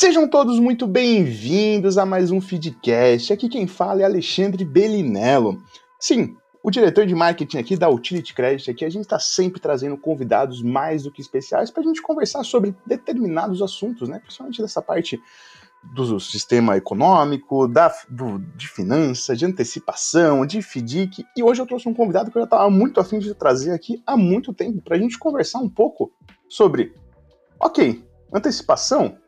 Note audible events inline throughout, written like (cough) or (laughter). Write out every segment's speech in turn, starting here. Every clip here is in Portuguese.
Sejam todos muito bem-vindos a mais um Feedcast. Aqui quem fala é Alexandre Bellinello. Sim, o diretor de marketing aqui da Utility Credit, aqui a gente está sempre trazendo convidados mais do que especiais para a gente conversar sobre determinados assuntos, né? Principalmente dessa parte do sistema econômico, da, do, de finanças, de antecipação, de FDIC. E hoje eu trouxe um convidado que eu já estava muito afim de trazer aqui há muito tempo para a gente conversar um pouco sobre, ok, antecipação.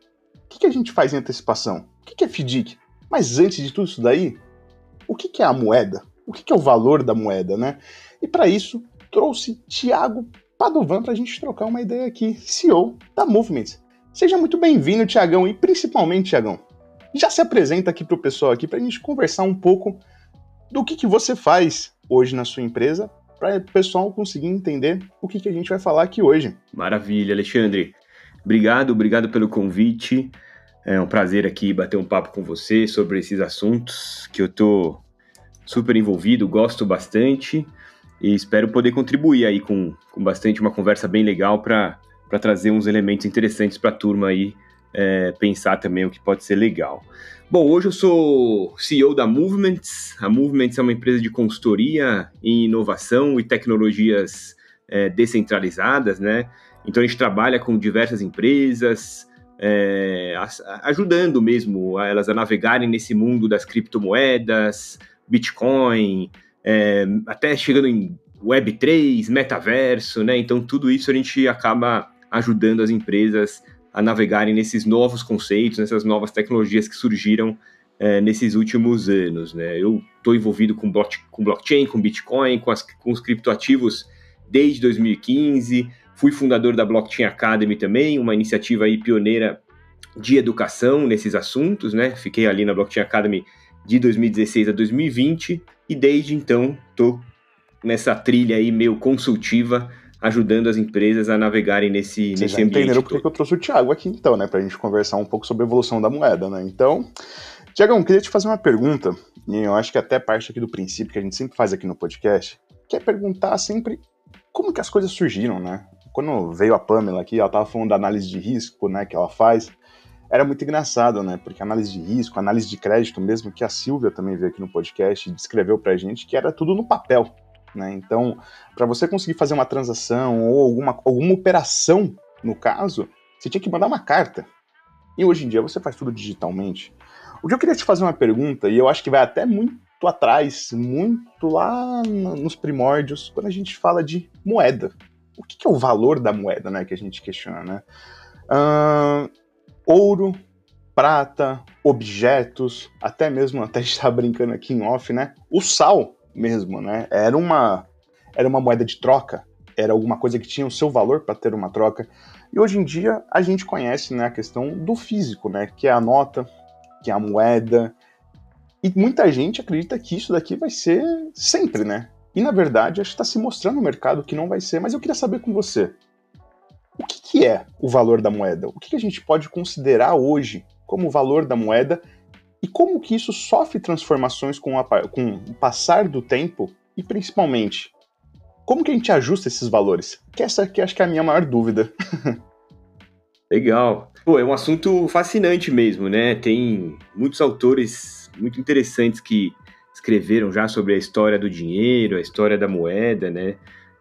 Que, que a gente faz em antecipação? O que, que é FDIC? Mas antes de tudo isso daí, o que, que é a moeda? O que, que é o valor da moeda, né? E para isso, trouxe Thiago Padovan para a gente trocar uma ideia aqui, CEO da Movement. Seja muito bem-vindo, Tiagão, e principalmente, Tiagão, já se apresenta aqui para o pessoal aqui para a gente conversar um pouco do que, que você faz hoje na sua empresa, para o pessoal conseguir entender o que, que a gente vai falar aqui hoje. Maravilha, Alexandre. Obrigado, obrigado pelo convite. É um prazer aqui bater um papo com você sobre esses assuntos que eu tô super envolvido, gosto bastante e espero poder contribuir aí com, com bastante uma conversa bem legal para trazer uns elementos interessantes para a turma aí é, pensar também o que pode ser legal. Bom, hoje eu sou CEO da Movements. A Movements é uma empresa de consultoria em inovação e tecnologias é, descentralizadas, né? Então a gente trabalha com diversas empresas, é, ajudando mesmo elas a navegarem nesse mundo das criptomoedas, Bitcoin, é, até chegando em Web3, metaverso, né? Então tudo isso a gente acaba ajudando as empresas a navegarem nesses novos conceitos, nessas novas tecnologias que surgiram é, nesses últimos anos. Né? Eu estou envolvido com, block, com, blockchain, com Bitcoin, com, as, com os criptoativos desde 2015. Fui fundador da Blockchain Academy também, uma iniciativa aí pioneira de educação nesses assuntos. Né? Fiquei ali na Blockchain Academy de 2016 a 2020 e desde então estou nessa trilha aí meio consultiva ajudando as empresas a navegarem nesse, Vocês nesse já ambiente. Entenderam porque eu trouxe o Thiago aqui, então, né? Pra gente conversar um pouco sobre a evolução da moeda, né? Então, Tiagão, queria te fazer uma pergunta, e eu acho que até parte aqui do princípio que a gente sempre faz aqui no podcast, que é perguntar sempre como que as coisas surgiram, né? Quando veio a Pamela aqui, ela tava falando da análise de risco, né, que ela faz, era muito engraçado, né? Porque análise de risco, análise de crédito mesmo, que a Silvia também veio aqui no podcast e descreveu pra gente que era tudo no papel. Né? Então, para você conseguir fazer uma transação ou alguma, alguma operação, no caso, você tinha que mandar uma carta. E hoje em dia você faz tudo digitalmente. O que eu queria te fazer uma pergunta, e eu acho que vai até muito atrás, muito lá nos primórdios, quando a gente fala de moeda. O que, é o valor da moeda, né, que a gente questiona, né? Uh, ouro, prata, objetos, até mesmo, (laughs) até estar brincando aqui em off, né? O sal mesmo, né? Era uma, era uma moeda de troca, era alguma coisa que tinha o seu valor para ter uma troca. E hoje em dia a gente conhece né, a questão do físico, né? Que é a nota, que é a moeda. E muita gente acredita que isso daqui vai ser sempre, né? E na verdade, acho que está se mostrando no mercado que não vai ser, mas eu queria saber com você. O que, que é o valor da moeda? O que, que a gente pode considerar hoje como valor da moeda e como que isso sofre transformações com, a, com o passar do tempo e principalmente como que a gente ajusta esses valores? Que essa aqui acho que é a minha maior dúvida. (laughs) Legal. Pô, é um assunto fascinante mesmo, né? Tem muitos autores muito interessantes que escreveram já sobre a história do dinheiro, a história da moeda, né?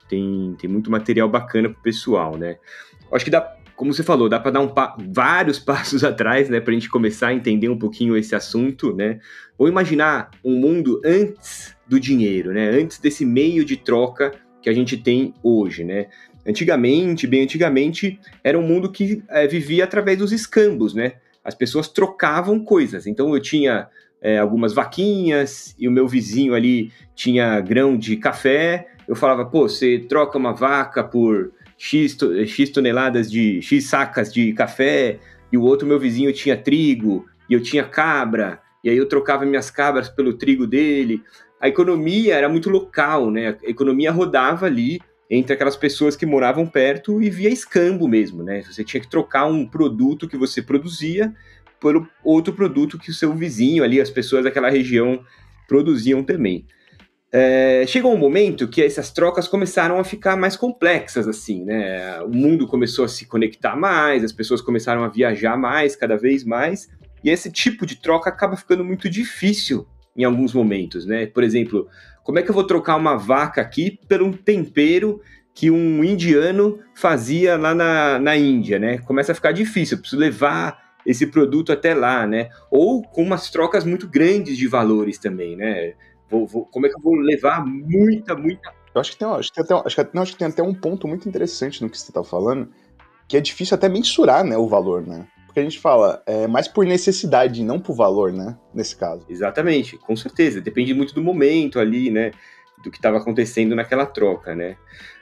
Tem, tem muito material bacana pro pessoal, né? Acho que dá, como você falou, dá para dar um pa vários (laughs) passos atrás, né, para a gente começar a entender um pouquinho esse assunto, né? Ou imaginar um mundo antes do dinheiro, né? Antes desse meio de troca que a gente tem hoje, né? Antigamente, bem antigamente, era um mundo que é, vivia através dos escambos, né? As pessoas trocavam coisas. Então eu tinha é, algumas vaquinhas e o meu vizinho ali tinha grão de café. Eu falava, pô, você troca uma vaca por X, X toneladas de X sacas de café, e o outro meu vizinho tinha trigo, e eu tinha cabra, e aí eu trocava minhas cabras pelo trigo dele. A economia era muito local, né? A economia rodava ali entre aquelas pessoas que moravam perto e via escambo mesmo, né? Você tinha que trocar um produto que você produzia por outro produto que o seu vizinho ali, as pessoas daquela região produziam também. é, chegou um momento que essas trocas começaram a ficar mais complexas, assim, né? O mundo começou a se conectar mais, as pessoas começaram a viajar mais, cada vez mais, e esse tipo de troca acaba ficando muito difícil em alguns momentos, né? Por exemplo, como é que eu vou trocar uma vaca aqui por um tempero que um indiano fazia lá na, na Índia, né? Começa a ficar difícil, eu preciso levar esse produto até lá, né? Ou com umas trocas muito grandes de valores também, né? Vou, vou, como é que eu vou levar muita, muita. Eu acho que tem, acho que tem, até, acho que, não, acho que tem até um ponto muito interessante no que você está falando, que é difícil até mensurar né, o valor, né? Porque a gente fala, é mais por necessidade, não por valor, né? Nesse caso. Exatamente, com certeza. Depende muito do momento ali, né? Do que estava acontecendo naquela troca, né?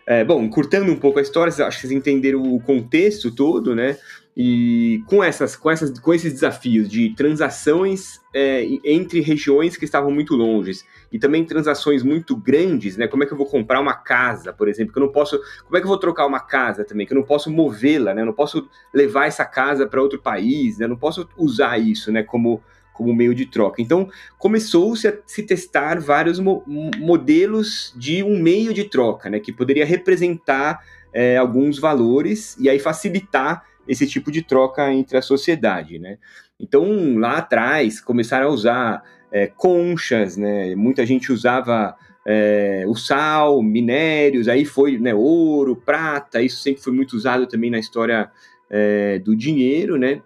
É, bom, encurtando um pouco a história, acho que vocês entenderam o contexto todo, né? E com, essas, com, essas, com esses desafios de transações é, entre regiões que estavam muito longe e também transações muito grandes, né? Como é que eu vou comprar uma casa, por exemplo? Que eu não posso. Como é que eu vou trocar uma casa também? Que eu não posso movê-la, né? Eu não posso levar essa casa para outro país, né? Eu não posso usar isso, né? Como, como meio de troca. Então, começou-se a se testar vários mo modelos de um meio de troca, né? Que poderia representar é, alguns valores e aí facilitar esse tipo de troca entre a sociedade, né? Então, lá atrás, começaram a usar é, conchas, né? Muita gente usava é, o sal, minérios, aí foi né, ouro, prata, isso sempre foi muito usado também na história é, do dinheiro, né?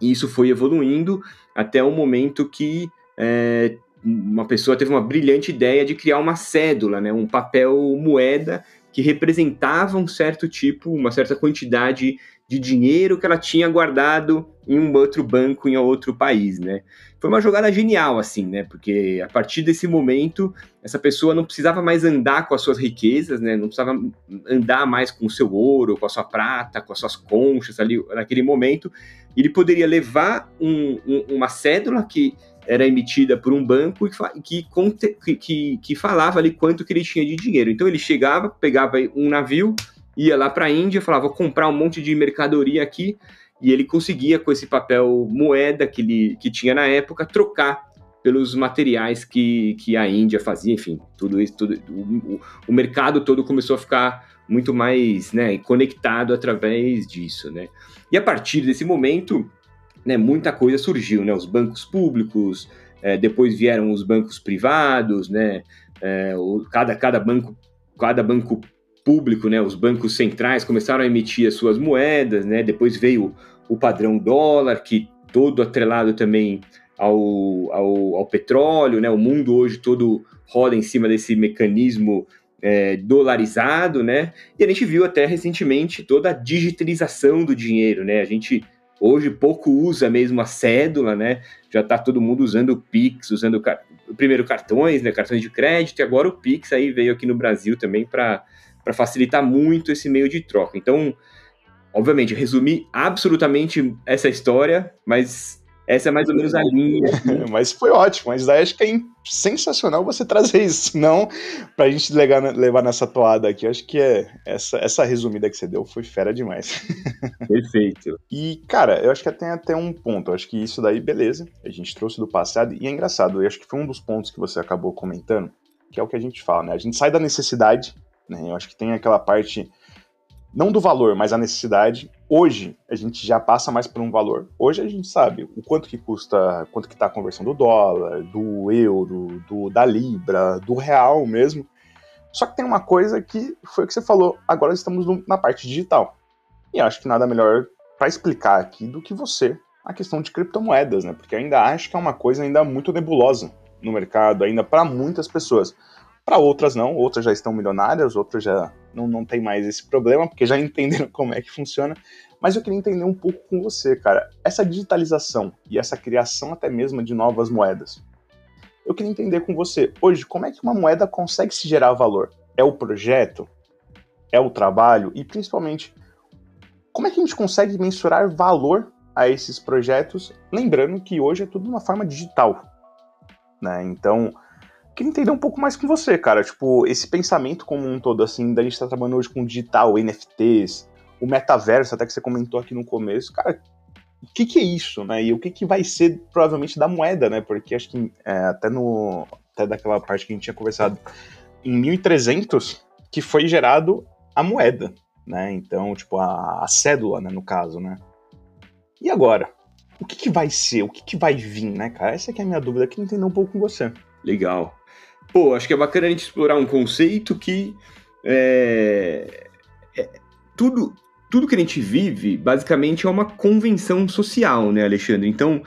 E isso foi evoluindo até o momento que é, uma pessoa teve uma brilhante ideia de criar uma cédula, né? Um papel moeda que representava um certo tipo, uma certa quantidade de dinheiro que ela tinha guardado em um outro banco em outro país, né? Foi uma jogada genial, assim, né? Porque a partir desse momento, essa pessoa não precisava mais andar com as suas riquezas, né? Não precisava andar mais com o seu ouro, com a sua prata, com as suas conchas ali naquele momento. Ele poderia levar um, um, uma cédula que era emitida por um banco que, que, que, que falava ali quanto que ele tinha de dinheiro. Então ele chegava, pegava um navio, ia lá para a Índia, falava, vou comprar um monte de mercadoria aqui, e ele conseguia, com esse papel moeda que, ele, que tinha na época, trocar pelos materiais que, que a Índia fazia, enfim, tudo isso, tudo, o, o mercado todo começou a ficar muito mais né, conectado através disso, né? E a partir desse momento, né, muita coisa surgiu, né? Os bancos públicos, é, depois vieram os bancos privados, né? É, o, cada, cada banco cada banco público, né, os bancos centrais começaram a emitir as suas moedas, né, depois veio o padrão dólar, que todo atrelado também ao, ao, ao petróleo, né, o mundo hoje todo roda em cima desse mecanismo é, dolarizado, né, e a gente viu até recentemente toda a digitalização do dinheiro, né, a gente hoje pouco usa mesmo a cédula, né, já está todo mundo usando o Pix, usando primeiro cartões, né, cartões de crédito, e agora o Pix aí veio aqui no Brasil também para para facilitar muito esse meio de troca. Então, obviamente, resumi absolutamente essa história, mas essa é mais ou menos a linha. (laughs) mas foi ótimo, mas daí acho que é sensacional você trazer isso, não para a gente levar, levar nessa toada aqui. Acho que é essa, essa resumida que você deu foi fera demais. (laughs) Perfeito. e, cara, eu acho que tem até um ponto. Eu acho que isso daí, beleza, a gente trouxe do passado, e é engraçado, eu acho que foi um dos pontos que você acabou comentando, que é o que a gente fala, né? A gente sai da necessidade né? Eu acho que tem aquela parte, não do valor, mas a necessidade. Hoje, a gente já passa mais por um valor. Hoje a gente sabe o quanto que custa, quanto que está a conversão do dólar, do euro, do, da libra, do real mesmo. Só que tem uma coisa que foi o que você falou, agora estamos na parte digital. E acho que nada melhor para explicar aqui do que você a questão de criptomoedas, né? Porque ainda acho que é uma coisa ainda muito nebulosa no mercado, ainda para muitas pessoas. Para outras não, outras já estão milionárias, outras já não, não tem mais esse problema, porque já (laughs) entenderam como é que funciona. Mas eu queria entender um pouco com você, cara, essa digitalização e essa criação até mesmo de novas moedas. Eu queria entender com você, hoje, como é que uma moeda consegue se gerar valor? É o projeto? É o trabalho? E principalmente, como é que a gente consegue mensurar valor a esses projetos? Lembrando que hoje é tudo uma forma digital. Né? Então, queria entender um pouco mais com você, cara. Tipo, esse pensamento como um todo, assim, da gente estar tá trabalhando hoje com digital, NFTs, o metaverso, até que você comentou aqui no começo. Cara, o que, que é isso, né? E o que, que vai ser, provavelmente, da moeda, né? Porque acho que é, até no. até daquela parte que a gente tinha conversado, em 1300 que foi gerado a moeda, né? Então, tipo, a, a cédula, né, no caso, né? E agora? O que, que vai ser? O que, que vai vir, né, cara? Essa é a minha dúvida, que entender um pouco com você. Legal. Pô, acho que é bacana a gente explorar um conceito que é, é, tudo, tudo que a gente vive, basicamente, é uma convenção social, né, Alexandre? Então,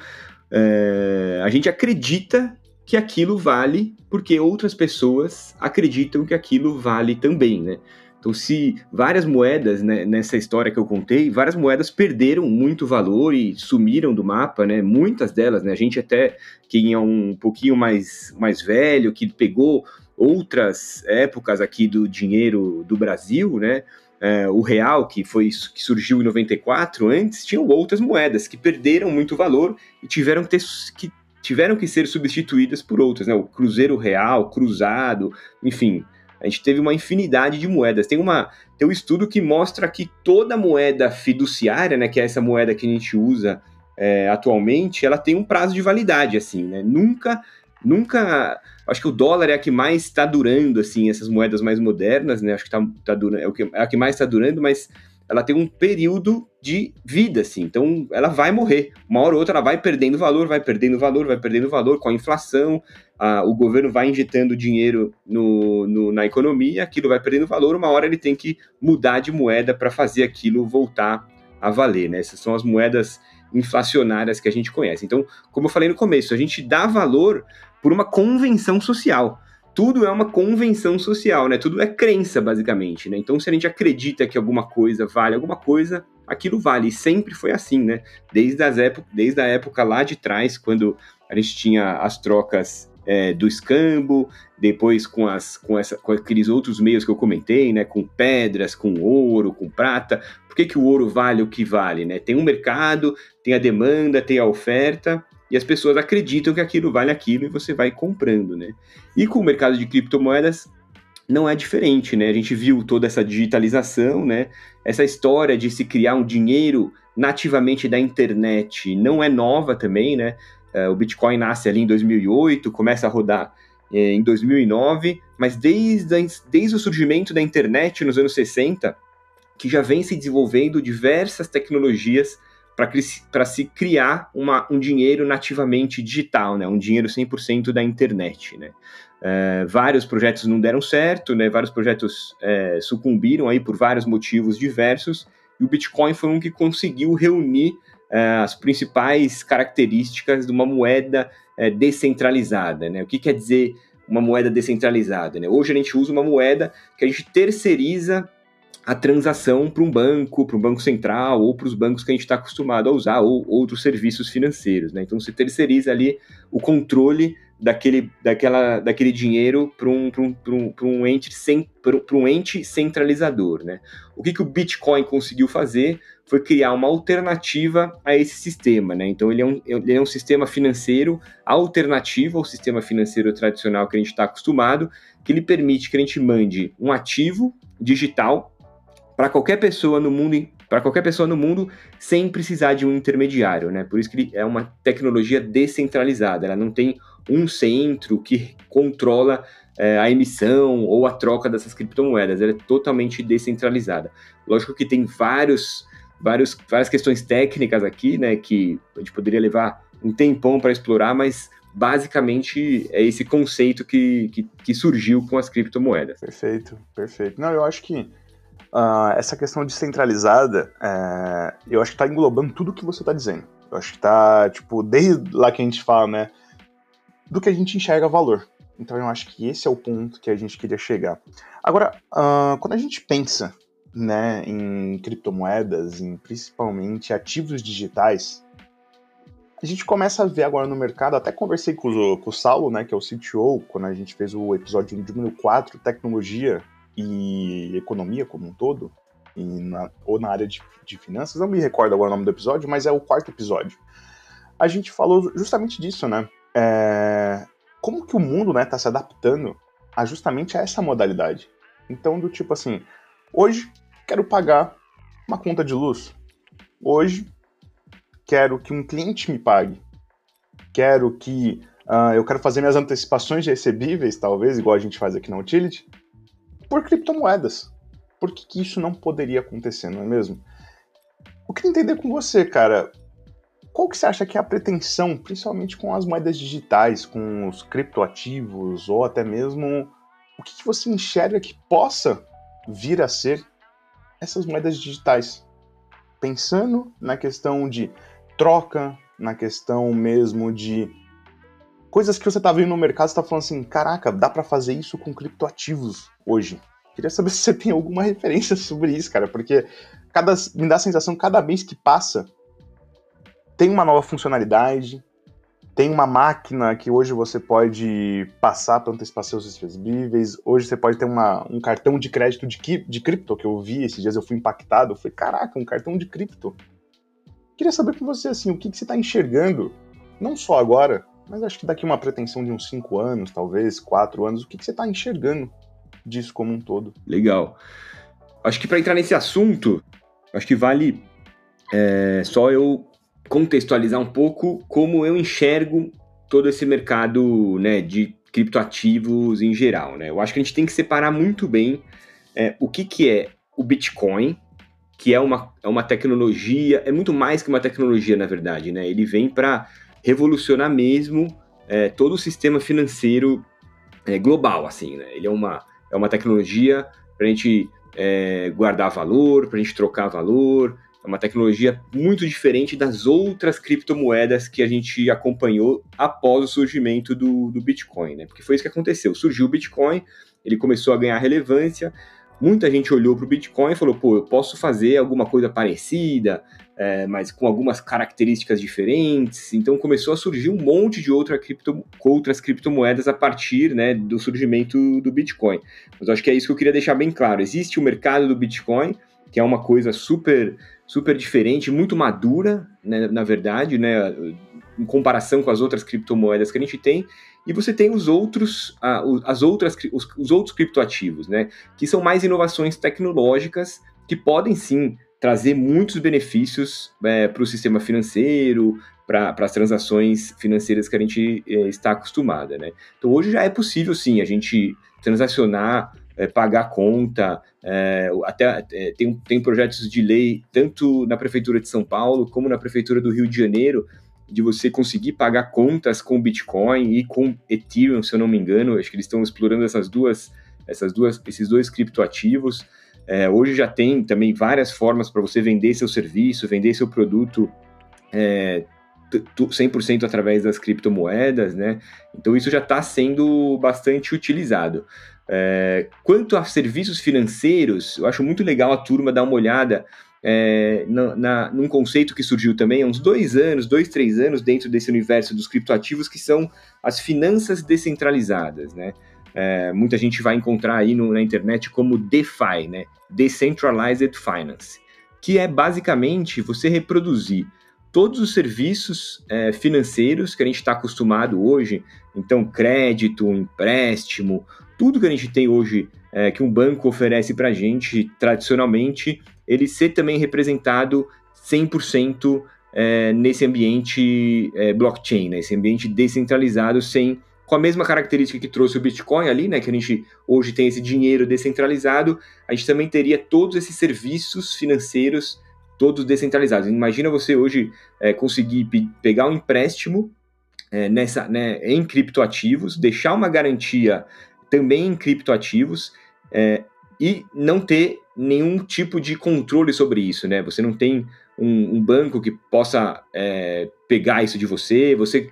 é, a gente acredita que aquilo vale porque outras pessoas acreditam que aquilo vale também, né? Então, se várias moedas, né, nessa história que eu contei, várias moedas perderam muito valor e sumiram do mapa, né? Muitas delas, né? A gente até, quem é um pouquinho mais, mais velho, que pegou outras épocas aqui do dinheiro do Brasil, né? É, o real, que foi que surgiu em 94, antes tinham outras moedas que perderam muito valor e tiveram que, ter, que, tiveram que ser substituídas por outras, né? O cruzeiro real, cruzado, enfim, a gente teve uma infinidade de moedas. Tem, uma, tem um estudo que mostra que toda moeda fiduciária, né, que é essa moeda que a gente usa é, atualmente, ela tem um prazo de validade, assim, né? Nunca, nunca. Acho que o dólar é a que mais está durando, assim, essas moedas mais modernas, né? Acho que tá, tá durando, é, o que, é a que mais está durando, mas ela tem um período de vida, assim. Então, ela vai morrer. Uma hora ou outra, ela vai perdendo valor, vai perdendo valor, vai perdendo valor com a inflação. A, o governo vai injetando dinheiro no, no, na economia, aquilo vai perdendo valor. Uma hora ele tem que mudar de moeda para fazer aquilo voltar a valer, né? Essas são as moedas inflacionárias que a gente conhece. Então, como eu falei no começo, a gente dá valor por uma convenção social tudo é uma convenção social, né? Tudo é crença, basicamente, né? Então, se a gente acredita que alguma coisa vale alguma coisa, aquilo vale. E sempre foi assim, né? Desde, as época, desde a época lá de trás, quando a gente tinha as trocas é, do escambo, depois com, as, com, essa, com aqueles outros meios que eu comentei, né? Com pedras, com ouro, com prata. Por que, que o ouro vale o que vale, né? Tem um mercado, tem a demanda, tem a oferta, e as pessoas acreditam que aquilo vale aquilo e você vai comprando, né? E com o mercado de criptomoedas não é diferente, né? A gente viu toda essa digitalização, né? Essa história de se criar um dinheiro nativamente da internet não é nova também, né? É, o Bitcoin nasce ali em 2008, começa a rodar é, em 2009, mas desde, desde o surgimento da internet nos anos 60, que já vem se desenvolvendo diversas tecnologias para se criar uma, um dinheiro nativamente digital, né? um dinheiro 100% da internet. Né? É, vários projetos não deram certo, né? vários projetos é, sucumbiram aí por vários motivos diversos, e o Bitcoin foi um que conseguiu reunir é, as principais características de uma moeda descentralizada. Né? O que quer dizer uma moeda descentralizada? Né? Hoje a gente usa uma moeda que a gente terceiriza a transação para um banco, para um banco central ou para os bancos que a gente está acostumado a usar ou outros serviços financeiros. Né? Então você terceiriza ali o controle daquele, daquela, daquele dinheiro para um, um, um, um, ente um ente centralizador. Né? O que, que o Bitcoin conseguiu fazer foi criar uma alternativa a esse sistema. Né? Então ele é, um, ele é um sistema financeiro alternativo ao sistema financeiro tradicional que a gente está acostumado, que ele permite que a gente mande um ativo digital para qualquer pessoa no mundo para qualquer pessoa no mundo sem precisar de um intermediário, né? Por isso que é uma tecnologia descentralizada, ela não tem um centro que controla é, a emissão ou a troca dessas criptomoedas, ela é totalmente descentralizada. Lógico que tem vários, vários, várias questões técnicas aqui, né? Que a gente poderia levar um tempão para explorar, mas basicamente é esse conceito que, que, que surgiu com as criptomoedas. Perfeito, perfeito. Não, eu acho que uh, essa questão descentralizada, uh, eu acho que está englobando tudo que você está dizendo. Eu acho que está, tipo, desde lá que a gente fala, né, do que a gente enxerga valor. Então eu acho que esse é o ponto que a gente queria chegar. Agora, uh, quando a gente pensa, né, em criptomoedas, em principalmente ativos digitais, a gente começa a ver agora no mercado, até conversei com o, com o Saulo, né, que é o CTO, quando a gente fez o episódio número 4, tecnologia e economia como um todo, na, ou na área de, de, finanças, não me recordo agora o nome do episódio, mas é o quarto episódio. A gente falou justamente disso, né? É, como que o mundo né, tá se adaptando a justamente a essa modalidade. Então, do tipo assim, hoje quero pagar uma conta de luz. Hoje quero que um cliente me pague. Quero que Uh, eu quero fazer minhas antecipações recebíveis, talvez, igual a gente faz aqui na Utility, por criptomoedas. Por que, que isso não poderia acontecer, não é mesmo? Eu queria entender com você, cara, qual que você acha que é a pretensão, principalmente com as moedas digitais, com os criptoativos, ou até mesmo o que, que você enxerga que possa vir a ser essas moedas digitais? Pensando na questão de troca, na questão mesmo de coisas que você tá vendo no mercado, você tá falando assim, caraca, dá para fazer isso com criptoativos hoje. Queria saber (laughs) se você tem alguma referência sobre isso, cara, porque cada, me dá a sensação cada mês que passa tem uma nova funcionalidade, tem uma máquina que hoje você pode passar para antecipar seus recebíveis. Hoje você pode ter uma, um cartão de crédito de, de cripto, que eu vi esses dias, eu fui impactado. Eu falei, caraca, um cartão de cripto. Queria saber com você, assim, o que, que você está enxergando, não só agora, mas acho que daqui uma pretensão de uns 5 anos, talvez, 4 anos, o que, que você está enxergando disso como um todo? Legal. Acho que para entrar nesse assunto, acho que vale é, só eu contextualizar um pouco como eu enxergo todo esse mercado né, de criptoativos em geral. Né? Eu acho que a gente tem que separar muito bem é, o que, que é o Bitcoin, que é uma, é uma tecnologia, é muito mais que uma tecnologia, na verdade. Né? Ele vem para revolucionar mesmo é, todo o sistema financeiro é, global. assim. Né? Ele é uma, é uma tecnologia para a gente é, guardar valor, para a gente trocar valor, é uma tecnologia muito diferente das outras criptomoedas que a gente acompanhou após o surgimento do, do Bitcoin, né? Porque foi isso que aconteceu. Surgiu o Bitcoin, ele começou a ganhar relevância, muita gente olhou para o Bitcoin e falou: pô, eu posso fazer alguma coisa parecida, é, mas com algumas características diferentes. Então começou a surgir um monte de outra cripto, outras criptomoedas a partir né, do surgimento do Bitcoin. Mas acho que é isso que eu queria deixar bem claro: existe o mercado do Bitcoin, que é uma coisa super super diferente, muito madura, né, na verdade, né, em comparação com as outras criptomoedas que a gente tem, e você tem os outros, as outras, os outros criptoativos, né, que são mais inovações tecnológicas que podem sim trazer muitos benefícios é, para o sistema financeiro, para as transações financeiras que a gente é, está acostumada, né? Então hoje já é possível sim a gente transacionar é, pagar conta, é, até é, tem, tem projetos de lei, tanto na Prefeitura de São Paulo como na Prefeitura do Rio de Janeiro, de você conseguir pagar contas com Bitcoin e com Ethereum, se eu não me engano. Acho que eles estão explorando essas duas, essas duas, esses dois criptoativos. É, hoje já tem também várias formas para você vender seu serviço, vender seu produto é, 100% através das criptomoedas, né? Então isso já está sendo bastante utilizado. É, quanto a serviços financeiros, eu acho muito legal a turma dar uma olhada é, na, na, num conceito que surgiu também há uns dois anos, dois, três anos, dentro desse universo dos criptoativos, que são as finanças descentralizadas, né? É, muita gente vai encontrar aí no, na internet como DeFi, né? Decentralized Finance, que é basicamente você reproduzir todos os serviços é, financeiros que a gente está acostumado hoje, então crédito, empréstimo, tudo que a gente tem hoje é, que um banco oferece para a gente, tradicionalmente, ele ser também representado 100% é, nesse ambiente é, blockchain, né? esse ambiente descentralizado, sem com a mesma característica que trouxe o Bitcoin ali, né, que a gente hoje tem esse dinheiro descentralizado, a gente também teria todos esses serviços financeiros todos descentralizados. Imagina você hoje é, conseguir pegar um empréstimo é, nessa, né, em criptoativos, deixar uma garantia também em criptoativos é, e não ter nenhum tipo de controle sobre isso, né? Você não tem um, um banco que possa é, pegar isso de você, você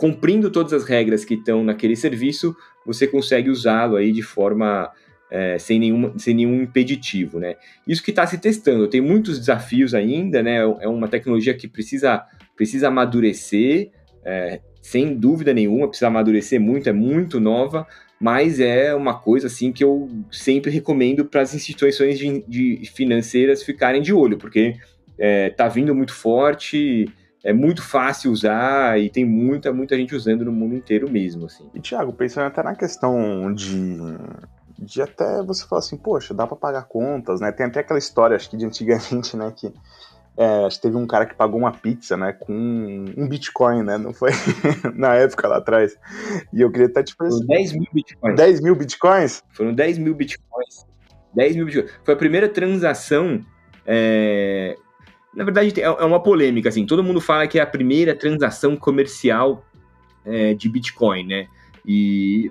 cumprindo todas as regras que estão naquele serviço, você consegue usá-lo aí de forma é, sem, nenhuma, sem nenhum impeditivo, né? Isso que está se testando, tem muitos desafios ainda, né? É uma tecnologia que precisa, precisa amadurecer, é, sem dúvida nenhuma, precisa amadurecer muito, é muito nova, mas é uma coisa assim que eu sempre recomendo para as instituições de, de, financeiras ficarem de olho, porque é, tá vindo muito forte, é muito fácil usar e tem muita, muita gente usando no mundo inteiro mesmo. Assim. E Thiago, pensando até na questão de, de até você falar assim, poxa, dá para pagar contas, né? Tem até aquela história, acho que de antigamente, (laughs) né, que É, acho que teve um cara que pagou uma pizza, né, com um Bitcoin, né, não foi (laughs) na época lá atrás. E eu queria até te fazer. 10 mil Bitcoins. 10 mil Bitcoins? Foram 10 mil Bitcoins. 10 mil Bitcoins. Foi a primeira transação. É... Na verdade, é, é uma polêmica, assim. Todo mundo fala que é a primeira transação comercial é, de Bitcoin, né? E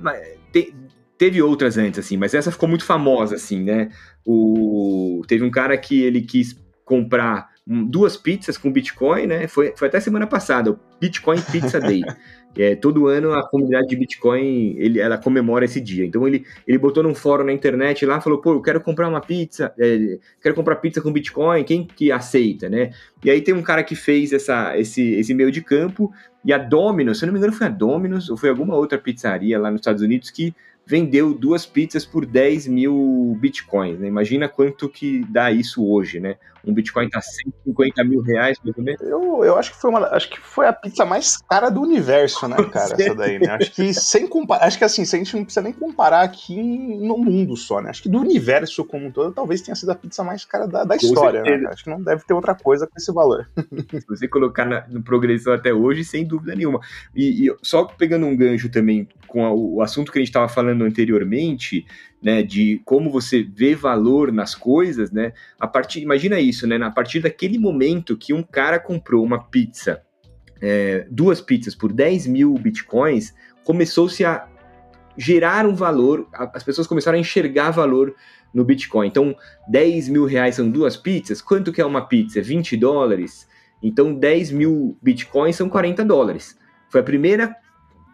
te, teve outras antes, assim, mas essa ficou muito famosa, assim, né? O, teve um cara que ele quis comprar duas pizzas com Bitcoin, né? Foi, foi até semana passada, o Bitcoin Pizza Day. (laughs) É, todo ano a comunidade de Bitcoin ele, ela comemora esse dia. Então ele, ele botou num fórum na internet lá, falou: pô, eu quero comprar uma pizza, é, quero comprar pizza com Bitcoin, quem que aceita, né? E aí tem um cara que fez essa, esse, esse meio de campo, e a Domino's, se eu não me engano, foi a Domino's ou foi alguma outra pizzaria lá nos Estados Unidos que vendeu duas pizzas por 10 mil bitcoins. Né? Imagina quanto que dá isso hoje, né? Um bitcoin tá 150 mil reais, mais ou menos. Eu, eu acho que foi uma, acho que foi a pizza mais cara do universo, né, (laughs) cara? essa daí, né? Acho que sem comparar, acho que assim, a gente não precisa nem comparar aqui no mundo só, né? Acho que do universo como um todo, talvez tenha sido a pizza mais cara da, da história, né? Acho que não deve ter outra coisa com esse valor. (laughs) Se você colocar na, no progressão até hoje, sem dúvida nenhuma. E, e só pegando um gancho também com a, o assunto que a gente estava falando anteriormente, né, de como você vê valor nas coisas, né, a partir, imagina isso, né, a partir daquele momento que um cara comprou uma pizza, é, duas pizzas por 10 mil bitcoins, começou-se a gerar um valor, as pessoas começaram a enxergar valor no Bitcoin. Então, 10 mil reais são duas pizzas, quanto que é uma pizza? 20 dólares? Então, 10 mil Bitcoins são 40 dólares. Foi a primeira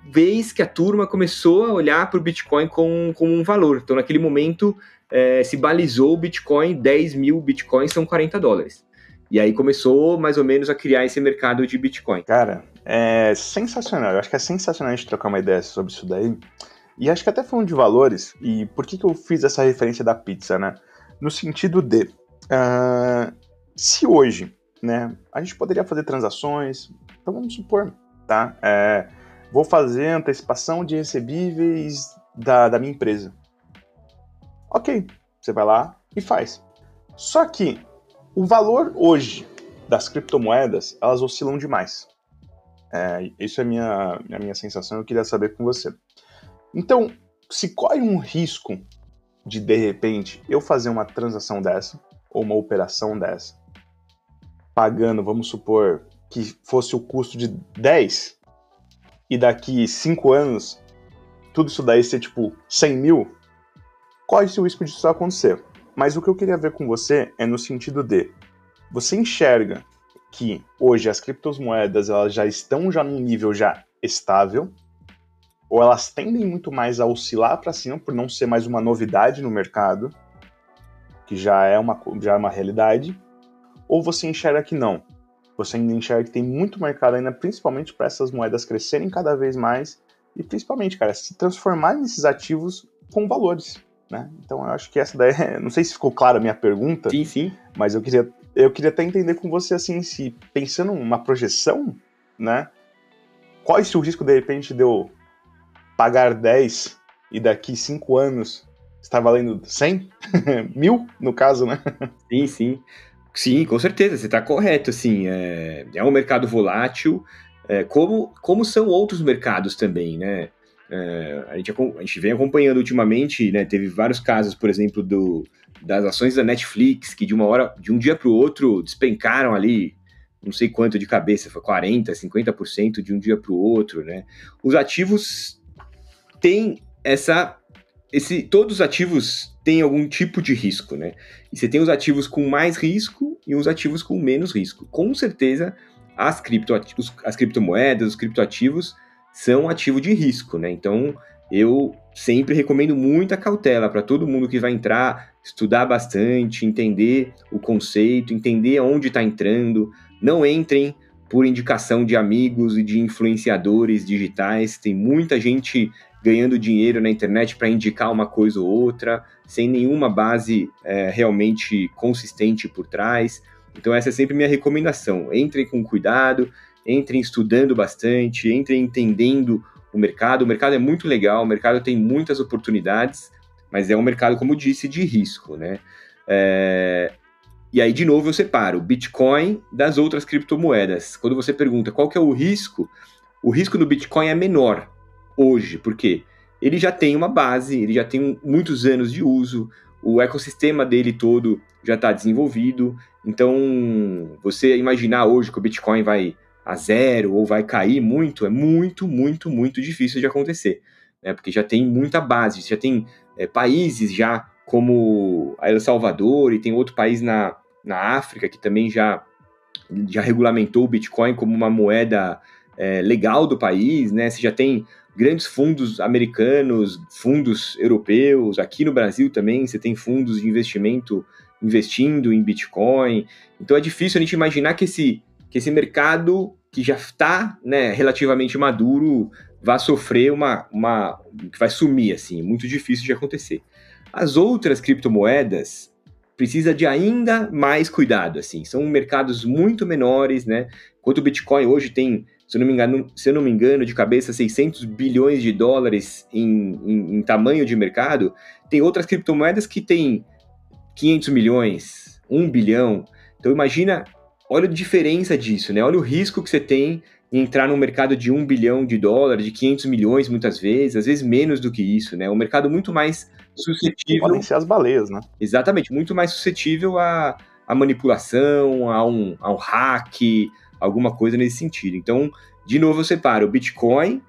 vez que a turma começou a olhar para o Bitcoin como, como um valor. Então, naquele momento, é, se balizou o Bitcoin, 10 mil Bitcoins são 40 dólares. E aí começou mais ou menos a criar esse mercado de Bitcoin. Cara, é sensacional. Eu acho que é sensacional a gente trocar uma ideia sobre isso daí. E acho que até falando de valores, e por que, que eu fiz essa referência da pizza, né? No sentido de, uh, se hoje, né, a gente poderia fazer transações, então vamos supor, tá? É, vou fazer antecipação de recebíveis da, da minha empresa. Ok, você vai lá e faz. Só que o valor hoje das criptomoedas, elas oscilam demais. É, isso é a minha, a minha sensação, eu queria saber com você. Então, se corre um risco de, de repente, eu fazer uma transação dessa, ou uma operação dessa, pagando, vamos supor, que fosse o custo de 10, e daqui cinco anos tudo isso daí ser tipo 100 mil, corre-se o risco disso acontecer. Mas o que eu queria ver com você é no sentido de você enxerga que hoje as criptomoedas elas já estão já num nível já estável ou elas tendem muito mais a oscilar para cima por não ser mais uma novidade no mercado, que já é uma já é uma realidade, ou você enxerga que não, você ainda enxerga que tem muito mercado ainda, principalmente para essas moedas crescerem cada vez mais e principalmente, cara, se transformar nesses ativos com valores, né? Então eu acho que essa daí, (laughs) não sei se ficou clara a minha pergunta. Sim, sim. Mas eu queria, eu queria até entender com você assim, se pensando numa projeção, né? Qual é o risco de repente de eu pagar 10 e daqui 5 anos está valendo 100? (laughs) Mil, no caso, né? Sim, sim. Sim, com certeza, você está correto. Assim, é, é um mercado volátil, é, como, como são outros mercados também, né? É, a, gente, a gente vem acompanhando ultimamente, né? Teve vários casos, por exemplo, do, das ações da Netflix, que de uma hora, de um dia para o outro, despencaram ali, não sei quanto de cabeça, foi 40%, 50% de um dia para o outro, né? Os ativos têm essa. Esse, todos os ativos tem algum tipo de risco, né? E você tem os ativos com mais risco e os ativos com menos risco. Com certeza, as, cripto, as criptomoedas, os criptoativos são ativo de risco, né? Então, eu sempre recomendo muita cautela para todo mundo que vai entrar, estudar bastante, entender o conceito, entender aonde está entrando. Não entrem por indicação de amigos e de influenciadores digitais. Tem muita gente ganhando dinheiro na internet para indicar uma coisa ou outra, sem nenhuma base é, realmente consistente por trás. Então, essa é sempre minha recomendação. Entrem com cuidado, entrem estudando bastante, entrem entendendo o mercado. O mercado é muito legal, o mercado tem muitas oportunidades, mas é um mercado, como disse, de risco, né? É... E aí, de novo, eu separo Bitcoin das outras criptomoedas. Quando você pergunta qual que é o risco, o risco do Bitcoin é menor hoje, porque ele já tem uma base, ele já tem muitos anos de uso, o ecossistema dele todo já está desenvolvido. Então, você imaginar hoje que o Bitcoin vai a zero ou vai cair muito, é muito, muito, muito difícil de acontecer. Né? Porque já tem muita base, já tem é, países já como El Salvador e tem outro país na, na África que também já, já regulamentou o Bitcoin como uma moeda é, legal do país, né? Você já tem grandes fundos americanos, fundos europeus, aqui no Brasil também você tem fundos de investimento investindo em Bitcoin. Então é difícil a gente imaginar que esse, que esse mercado que já está né, relativamente maduro vai sofrer uma, uma. que vai sumir, assim, muito difícil de acontecer. As outras criptomoedas precisa de ainda mais cuidado, assim, são mercados muito menores, né? Enquanto o Bitcoin hoje tem, se eu não me engano, se eu não me engano de cabeça, 600 bilhões de dólares em, em, em tamanho de mercado, tem outras criptomoedas que têm 500 milhões, 1 bilhão. Então imagina, olha a diferença disso, né? Olha o risco que você tem em entrar num mercado de 1 bilhão de dólares, de 500 milhões muitas vezes, às vezes menos do que isso, né? Um mercado muito mais suscetível. Podem ser as baleias, né? Exatamente, muito mais suscetível a, a manipulação, a um, a um hack, alguma coisa nesse sentido. Então, de novo, eu separo. O Bitcoin,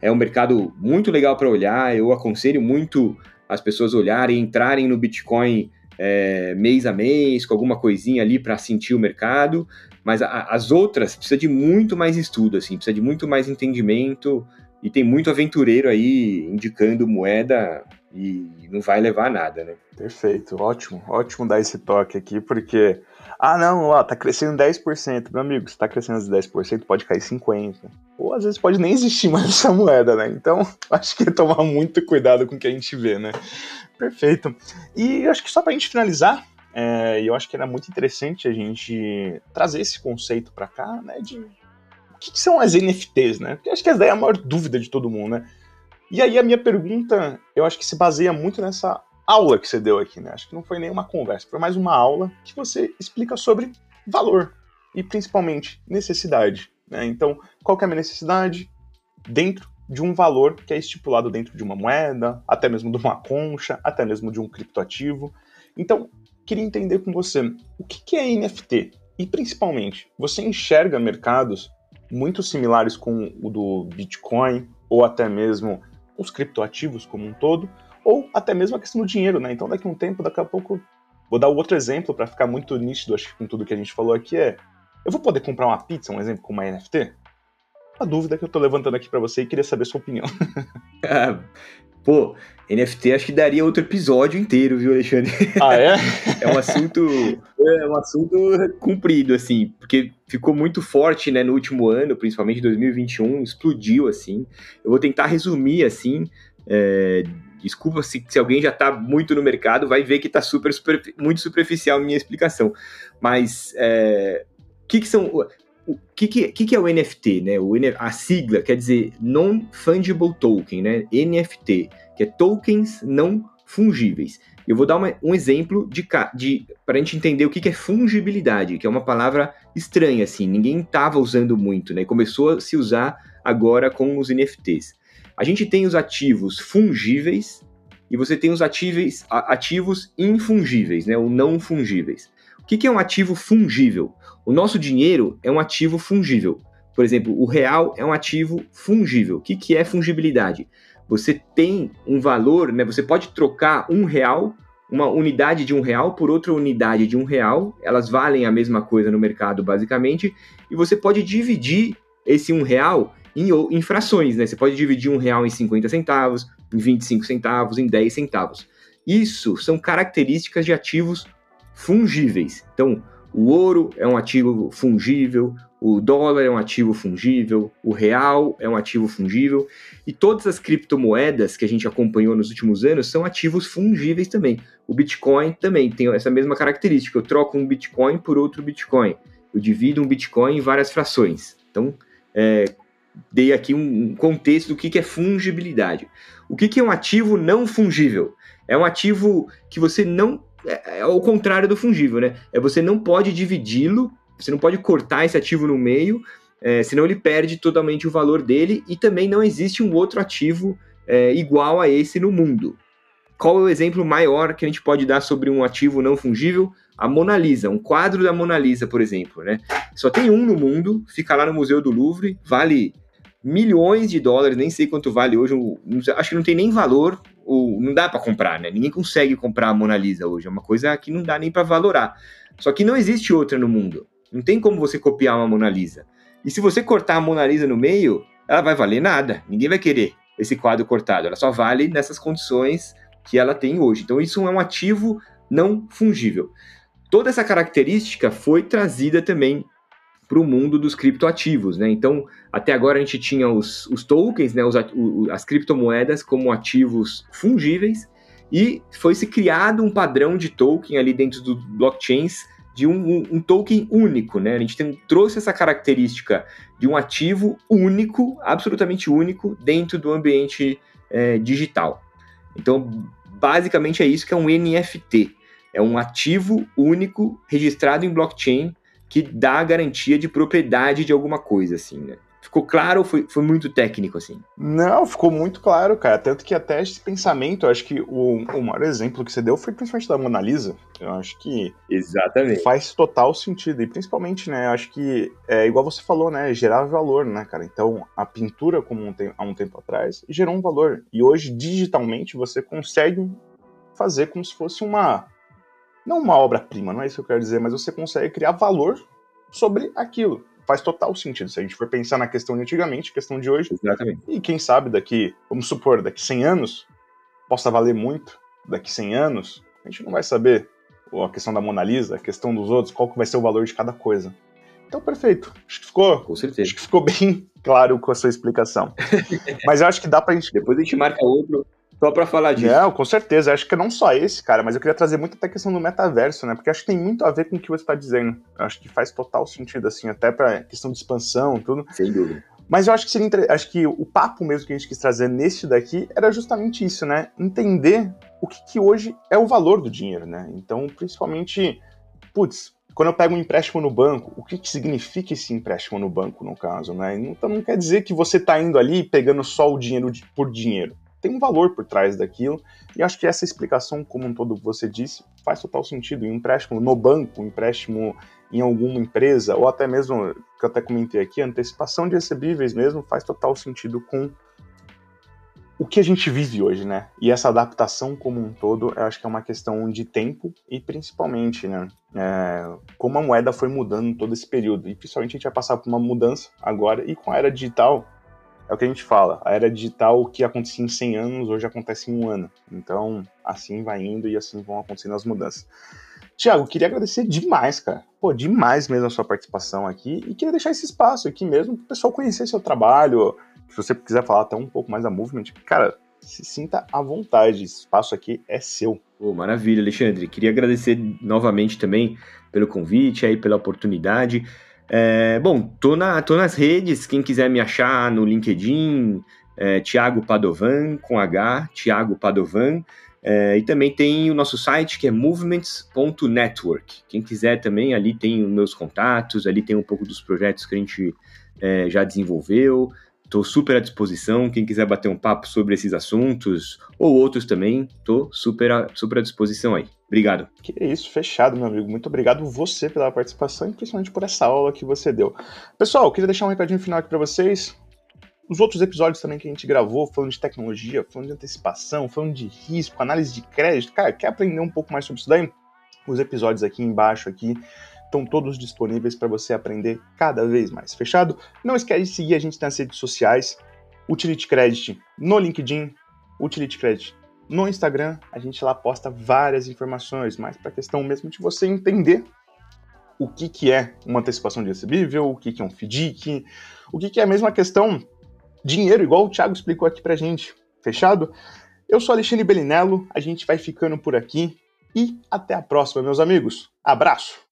é um mercado muito legal para olhar, eu aconselho muito as pessoas olharem, entrarem no Bitcoin é, mês a mês, com alguma coisinha ali para sentir o mercado, mas a, as outras precisa de muito mais estudo, assim, precisa de muito mais entendimento, e tem muito aventureiro aí indicando moeda e não vai levar a nada, né? Perfeito, ótimo, ótimo dar esse toque aqui, porque, ah não, ó, tá crescendo 10%, meu amigo, se tá crescendo 10%, pode cair 50%, ou às vezes pode nem existir mais (laughs) essa moeda, né? Então, (laughs) acho que é tomar muito cuidado com o que a gente vê, né? Perfeito. E acho que só pra gente finalizar, é, eu acho que era muito interessante a gente trazer esse conceito para cá, né, de o que, que, são as NFTs, né? Porque acho que essa daí é a maior dúvida de todo mundo, né? E aí a minha pergunta, eu acho que se baseia muito nessa aula que você deu aqui, né? Acho que não foi nenhuma conversa, foi mais uma aula que você explica sobre valor e principalmente necessidade, né? Então, qual é a minha necessidade dentro de um valor que é estipulado dentro de uma moeda, até mesmo de uma concha, até mesmo de um criptoativo. Então, queria entender com você o que é NFT e principalmente você enxerga mercados muito similares com o do Bitcoin ou até mesmo os criptoativos como um todo, ou até mesmo a questão do dinheiro, né? Então daqui a um tempo, daqui a pouco, vou dar outro exemplo para ficar muito nítido, acho que com tudo que a gente falou aqui é, eu vou poder comprar uma pizza, um exemplo com uma NFT? A dúvida que eu tô levantando aqui para você e queria saber sua opinião. Ah, (laughs) pô, NFT acho que daria outro episódio inteiro, viu, Alexandre? Ah, é? (laughs) é um assunto, é um assunto comprido, assim, porque ficou muito forte, né, no último ano, principalmente 2021, explodiu, assim. Eu vou tentar resumir, assim, é, desculpa se, se alguém já está muito no mercado, vai ver que está super, super, muito superficial a minha explicação. Mas é, que, que são o que, que, que, é o NFT, né? O, a sigla quer dizer Non-Fungible Token, né? NFT, que é tokens não fungíveis. Eu vou dar uma, um exemplo de, de para a gente entender o que, que é fungibilidade, que é uma palavra estranha, assim, ninguém estava usando muito, né? Começou a se usar agora com os NFTs. A gente tem os ativos fungíveis e você tem os ativos, ativos infungíveis, né? Ou não fungíveis. O que, que é um ativo fungível? O nosso dinheiro é um ativo fungível. Por exemplo, o real é um ativo fungível. O que, que é fungibilidade? Você tem um valor, né? Você pode trocar um real, uma unidade de um real por outra unidade de um real. Elas valem a mesma coisa no mercado, basicamente. E você pode dividir esse um real em, em frações, né? Você pode dividir um real em 50 centavos, em 25 centavos, em 10 centavos. Isso são características de ativos fungíveis. Então, o ouro é um ativo fungível, o dólar é um ativo fungível, o real é um ativo fungível, e todas as criptomoedas que a gente acompanhou nos últimos anos são ativos fungíveis também. O Bitcoin também tem essa mesma característica. Eu troco um Bitcoin por outro Bitcoin. Eu divido um Bitcoin em várias frações. Então, é, dei aqui um contexto do que é fungibilidade. O que é um ativo não fungível? É um ativo que você não é, é o contrário do fungível, né? É você não pode dividi-lo, você não pode cortar esse ativo no meio, é, senão ele perde totalmente o valor dele e também não existe um outro ativo é, igual a esse no mundo. Qual é o exemplo maior que a gente pode dar sobre um ativo não fungível? A Mona Lisa, um quadro da Mona Lisa, por exemplo, né? Só tem um no mundo, fica lá no Museu do Louvre, vale milhões de dólares, nem sei quanto vale hoje, acho que não tem nem valor, ou não dá para comprar, né? Ninguém consegue comprar a Mona Lisa hoje, é uma coisa que não dá nem para valorar. Só que não existe outra no mundo. Não tem como você copiar uma Mona Lisa. E se você cortar a Mona Lisa no meio, ela vai valer nada. Ninguém vai querer esse quadro cortado. Ela só vale nessas condições que ela tem hoje. Então isso é um ativo não fungível. Toda essa característica foi trazida também para o mundo dos criptoativos, né? Então, até agora a gente tinha os, os tokens, né, os, as criptomoedas como ativos fungíveis, e foi se criado um padrão de token ali dentro do blockchains de um, um, um token único, né? A gente tem, trouxe essa característica de um ativo único, absolutamente único, dentro do ambiente é, digital. Então, basicamente é isso que é um NFT. É um ativo único registrado em blockchain que dá a garantia de propriedade de alguma coisa, assim, né? Ficou claro ou foi, foi muito técnico, assim? Não, ficou muito claro, cara. Tanto que até esse pensamento, eu acho que o, o maior exemplo que você deu foi principalmente da Mona Lisa. Eu acho que Exatamente. faz total sentido. E principalmente, né, eu acho que, é igual você falou, né, gerar valor, né, cara? Então, a pintura, como um há um tempo atrás, gerou um valor. E hoje, digitalmente, você consegue fazer como se fosse uma. Não uma obra-prima, não é isso que eu quero dizer, mas você consegue criar valor sobre aquilo faz total sentido. Se a gente for pensar na questão de antigamente, questão de hoje. Exatamente. E quem sabe daqui, vamos supor, daqui 100 anos, possa valer muito. Daqui 100 anos, a gente não vai saber a questão da Mona Lisa, a questão dos outros, qual que vai ser o valor de cada coisa. Então, perfeito. Acho que ficou, com certeza. Acho que ficou bem (laughs) claro com a sua explicação. (laughs) Mas eu acho que dá pra gente. Depois a gente marca outro só para falar disso. Não, com certeza. Acho que não só esse, cara, mas eu queria trazer muito até a questão do metaverso, né? Porque acho que tem muito a ver com o que você está dizendo. acho que faz total sentido, assim, até para questão de expansão tudo. Sem dúvida. Mas eu acho que seria acho que o papo mesmo que a gente quis trazer neste daqui era justamente isso, né? Entender o que, que hoje é o valor do dinheiro, né? Então, principalmente, putz, quando eu pego um empréstimo no banco, o que, que significa esse empréstimo no banco, no caso, né? Então não quer dizer que você está indo ali pegando só o dinheiro por dinheiro tem um valor por trás daquilo. E acho que essa explicação, como um todo você disse, faz total sentido. Um empréstimo no banco, um empréstimo em alguma empresa, ou até mesmo, que eu até comentei aqui, antecipação de recebíveis mesmo, faz total sentido com o que a gente vive hoje, né? E essa adaptação como um todo, eu acho que é uma questão de tempo e principalmente, né? É, como a moeda foi mudando todo esse período. E principalmente a gente vai passar por uma mudança agora e com a era digital, é o que a gente fala, a era digital, o que acontecia em 100 anos, hoje acontece em um ano. Então, assim vai indo e assim vão acontecendo as mudanças. Tiago, queria agradecer demais, cara. Pô, demais mesmo a sua participação aqui. E queria deixar esse espaço aqui mesmo para o pessoal conhecer seu trabalho. Se você quiser falar até um pouco mais da Movement, cara, se sinta à vontade. Esse espaço aqui é seu. Pô, maravilha, Alexandre. Queria agradecer novamente também pelo convite aí, pela oportunidade. É, bom, tô, na, tô nas redes, quem quiser me achar no LinkedIn, é, Thiago Padovan, com H, Thiago Padovan. É, e também tem o nosso site que é movements.network. Quem quiser também, ali tem os meus contatos, ali tem um pouco dos projetos que a gente é, já desenvolveu. Estou super à disposição. Quem quiser bater um papo sobre esses assuntos ou outros também, estou super, a, super à disposição aí. Obrigado. Que isso, fechado, meu amigo. Muito obrigado você pela participação e principalmente por essa aula que você deu. Pessoal, queria deixar um recadinho final aqui para vocês. Os outros episódios também que a gente gravou, falando de tecnologia, falando de antecipação, falando de risco, análise de crédito. Cara, quer aprender um pouco mais sobre isso daí? Os episódios aqui embaixo aqui estão todos disponíveis para você aprender cada vez mais. Fechado? Não esquece de seguir a gente nas redes sociais, Utility Credit no LinkedIn, Utility Credit no Instagram. A gente lá posta várias informações, mais para a questão mesmo de você entender o que, que é uma antecipação de recebível, o que, que é um FDIC, o que, que é a questão dinheiro, igual o Thiago explicou aqui para gente. Fechado? Eu sou Alexandre Belinello, a gente vai ficando por aqui e até a próxima, meus amigos. Abraço!